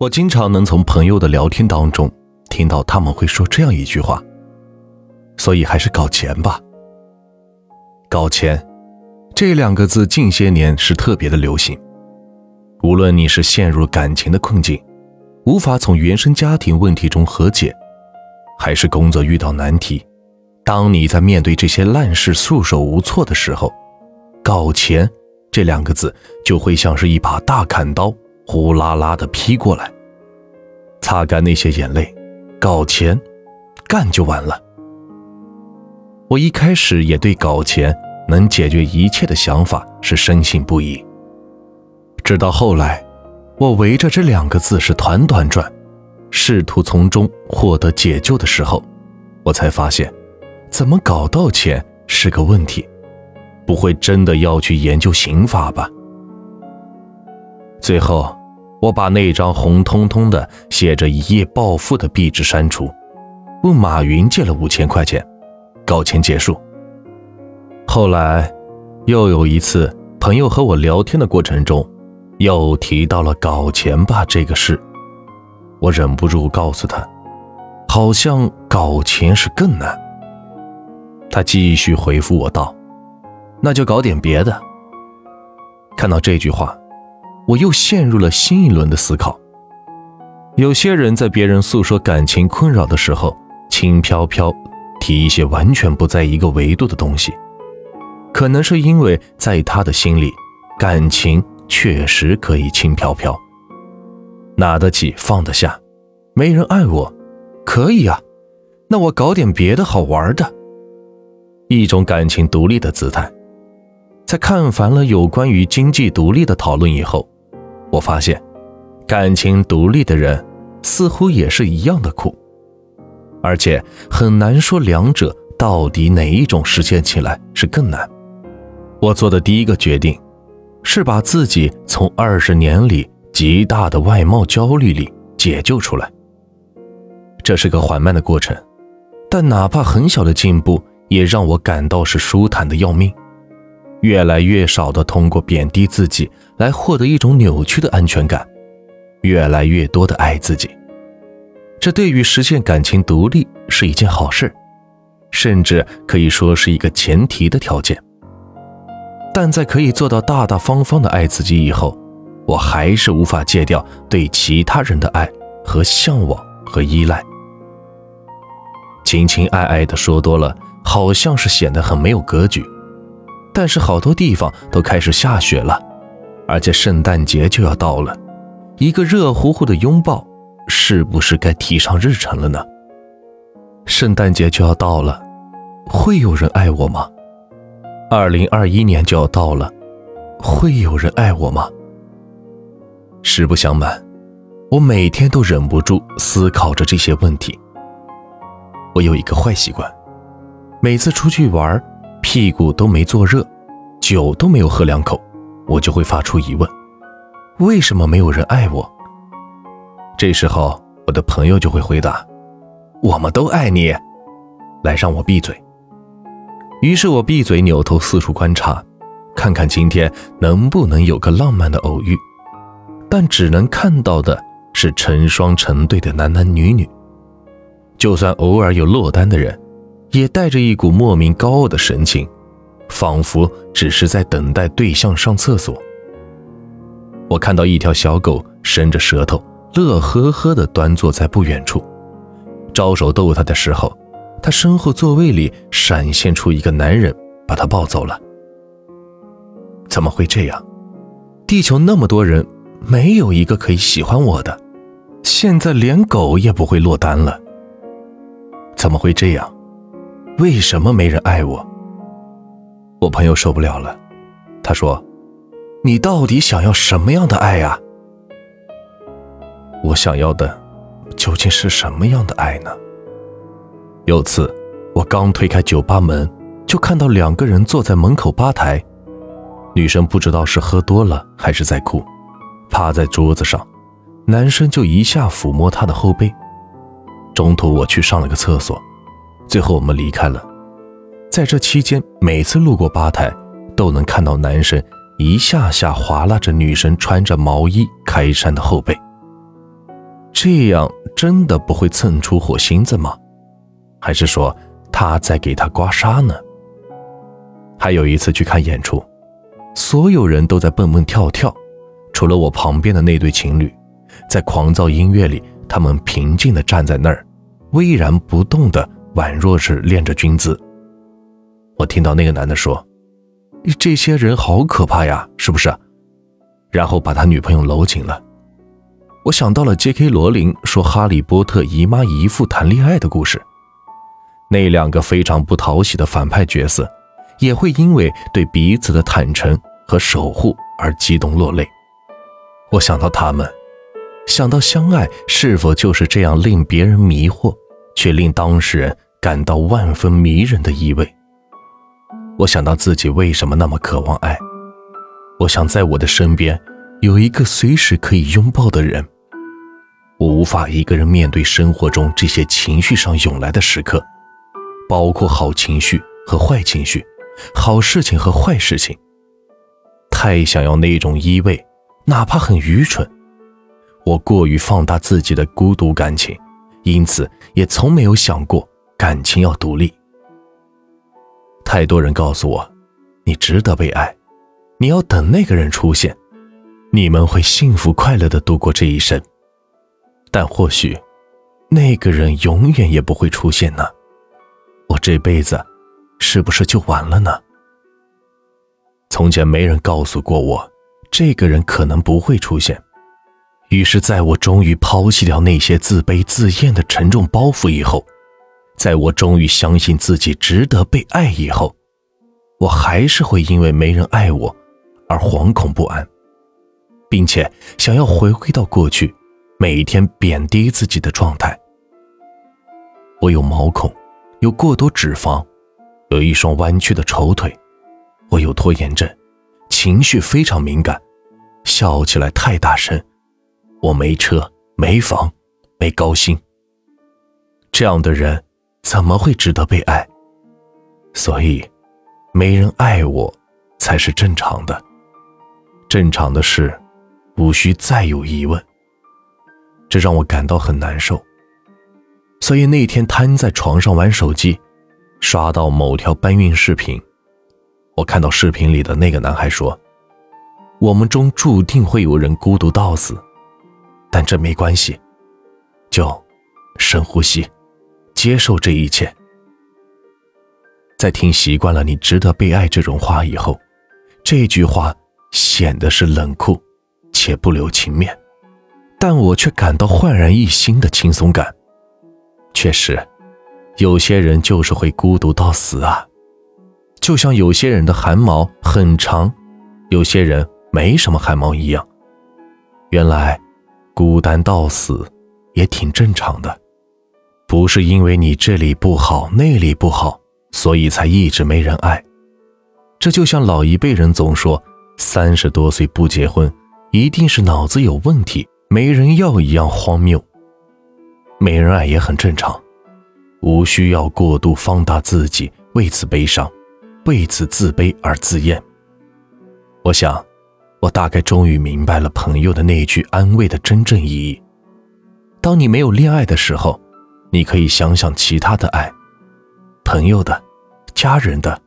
我经常能从朋友的聊天当中听到他们会说这样一句话，所以还是搞钱吧。搞钱这两个字近些年是特别的流行。无论你是陷入感情的困境，无法从原生家庭问题中和解，还是工作遇到难题，当你在面对这些烂事束手无措的时候，搞钱这两个字就会像是一把大砍刀。呼啦啦的劈过来，擦干那些眼泪，搞钱，干就完了。我一开始也对搞钱能解决一切的想法是深信不疑，直到后来，我围着这两个字是团团转，试图从中获得解救的时候，我才发现，怎么搞到钱是个问题，不会真的要去研究刑法吧？最后，我把那张红彤彤的写着“一夜暴富”的壁纸删除，问马云借了五千块钱，搞钱结束。后来，又有一次朋友和我聊天的过程中，又提到了“搞钱吧”这个事，我忍不住告诉他，好像搞钱是更难。他继续回复我道：“那就搞点别的。”看到这句话。我又陷入了新一轮的思考。有些人在别人诉说感情困扰的时候，轻飘飘提一些完全不在一个维度的东西，可能是因为在他的心里，感情确实可以轻飘飘，拿得起放得下。没人爱我，可以啊，那我搞点别的好玩的，一种感情独立的姿态。在看烦了有关于经济独立的讨论以后。我发现，感情独立的人似乎也是一样的苦，而且很难说两者到底哪一种实现起来是更难。我做的第一个决定，是把自己从二十年里极大的外貌焦虑里解救出来。这是个缓慢的过程，但哪怕很小的进步，也让我感到是舒坦的要命。越来越少的通过贬低自己来获得一种扭曲的安全感，越来越多的爱自己，这对于实现感情独立是一件好事，甚至可以说是一个前提的条件。但在可以做到大大方方的爱自己以后，我还是无法戒掉对其他人的爱和向往和依赖。情情爱爱的说多了，好像是显得很没有格局。但是好多地方都开始下雪了，而且圣诞节就要到了，一个热乎乎的拥抱，是不是该提上日程了呢？圣诞节就要到了，会有人爱我吗？二零二一年就要到了，会有人爱我吗？实不相瞒，我每天都忍不住思考着这些问题。我有一个坏习惯，每次出去玩。屁股都没坐热，酒都没有喝两口，我就会发出疑问：为什么没有人爱我？这时候，我的朋友就会回答：“我们都爱你。”来，让我闭嘴。于是我闭嘴，扭头四处观察，看看今天能不能有个浪漫的偶遇。但只能看到的是成双成对的男男女女。就算偶尔有落单的人。也带着一股莫名高傲的神情，仿佛只是在等待对象上厕所。我看到一条小狗伸着舌头，乐呵呵地端坐在不远处，招手逗它的时候，它身后座位里闪现出一个男人，把它抱走了。怎么会这样？地球那么多人，没有一个可以喜欢我的，现在连狗也不会落单了。怎么会这样？为什么没人爱我？我朋友受不了了，他说：“你到底想要什么样的爱呀？”我想要的究竟是什么样的爱呢？有次我刚推开酒吧门，就看到两个人坐在门口吧台，女生不知道是喝多了还是在哭，趴在桌子上，男生就一下抚摸她的后背。中途我去上了个厕所。最后我们离开了，在这期间，每次路过吧台，都能看到男生一下下划拉着女神穿着毛衣开衫的后背。这样真的不会蹭出火星子吗？还是说他在给他刮痧呢？还有一次去看演出，所有人都在蹦蹦跳跳，除了我旁边的那对情侣，在狂躁音乐里，他们平静地站在那儿，巍然不动的，宛若是练着军姿。我听到那个男的说：“这些人好可怕呀，是不是？”然后把他女朋友搂紧了。我想到了 J.K. 罗琳说《哈利波特》姨妈姨父谈恋爱的故事，那两个非常不讨喜的反派角色，也会因为对彼此的坦诚和守护而激动落泪。我想到他们，想到相爱是否就是这样令别人迷惑，却令当事人感到万分迷人的意味。我想到自己为什么那么渴望爱，我想在我的身边有一个随时可以拥抱的人。我无法一个人面对生活中这些情绪上涌来的时刻，包括好情绪和坏情绪，好事情和坏事情。太想要那种依偎，哪怕很愚蠢。我过于放大自己的孤独感情，因此也从没有想过感情要独立。太多人告诉我，你值得被爱，你要等那个人出现，你们会幸福快乐的度过这一生。但或许，那个人永远也不会出现呢。我这辈子，是不是就完了呢？从前没人告诉过我，这个人可能不会出现。于是，在我终于抛弃掉那些自卑自厌的沉重包袱以后，在我终于相信自己值得被爱以后，我还是会因为没人爱我而惶恐不安，并且想要回归到过去。每天贬低自己的状态。我有毛孔，有过多脂肪，有一双弯曲的丑腿，我有拖延症，情绪非常敏感，笑起来太大声。我没车，没房，没高薪。这样的人怎么会值得被爱？所以，没人爱我才是正常的。正常的事，无需再有疑问。这让我感到很难受，所以那天瘫在床上玩手机，刷到某条搬运视频，我看到视频里的那个男孩说：“我们中注定会有人孤独到死，但这没关系，就深呼吸，接受这一切。”在听习惯了“你值得被爱”这种话以后，这句话显得是冷酷且不留情面。但我却感到焕然一新的轻松感。确实，有些人就是会孤独到死啊，就像有些人的汗毛很长，有些人没什么汗毛一样。原来，孤单到死也挺正常的，不是因为你这里不好那里不好，所以才一直没人爱。这就像老一辈人总说，三十多岁不结婚，一定是脑子有问题。没人要一样荒谬，没人爱也很正常，无需要过度放大自己，为此悲伤，为此自卑而自厌。我想，我大概终于明白了朋友的那句安慰的真正意义。当你没有恋爱的时候，你可以想想其他的爱，朋友的、家人的，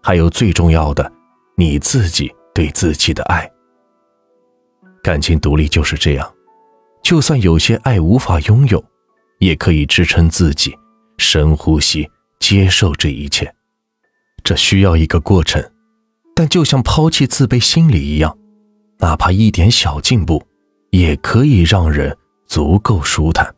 还有最重要的，你自己对自己的爱。感情独立就是这样。就算有些爱无法拥有，也可以支撑自己深呼吸，接受这一切。这需要一个过程，但就像抛弃自卑心理一样，哪怕一点小进步，也可以让人足够舒坦。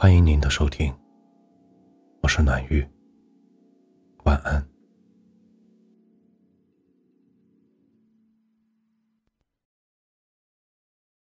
欢迎您的收听，我是暖玉，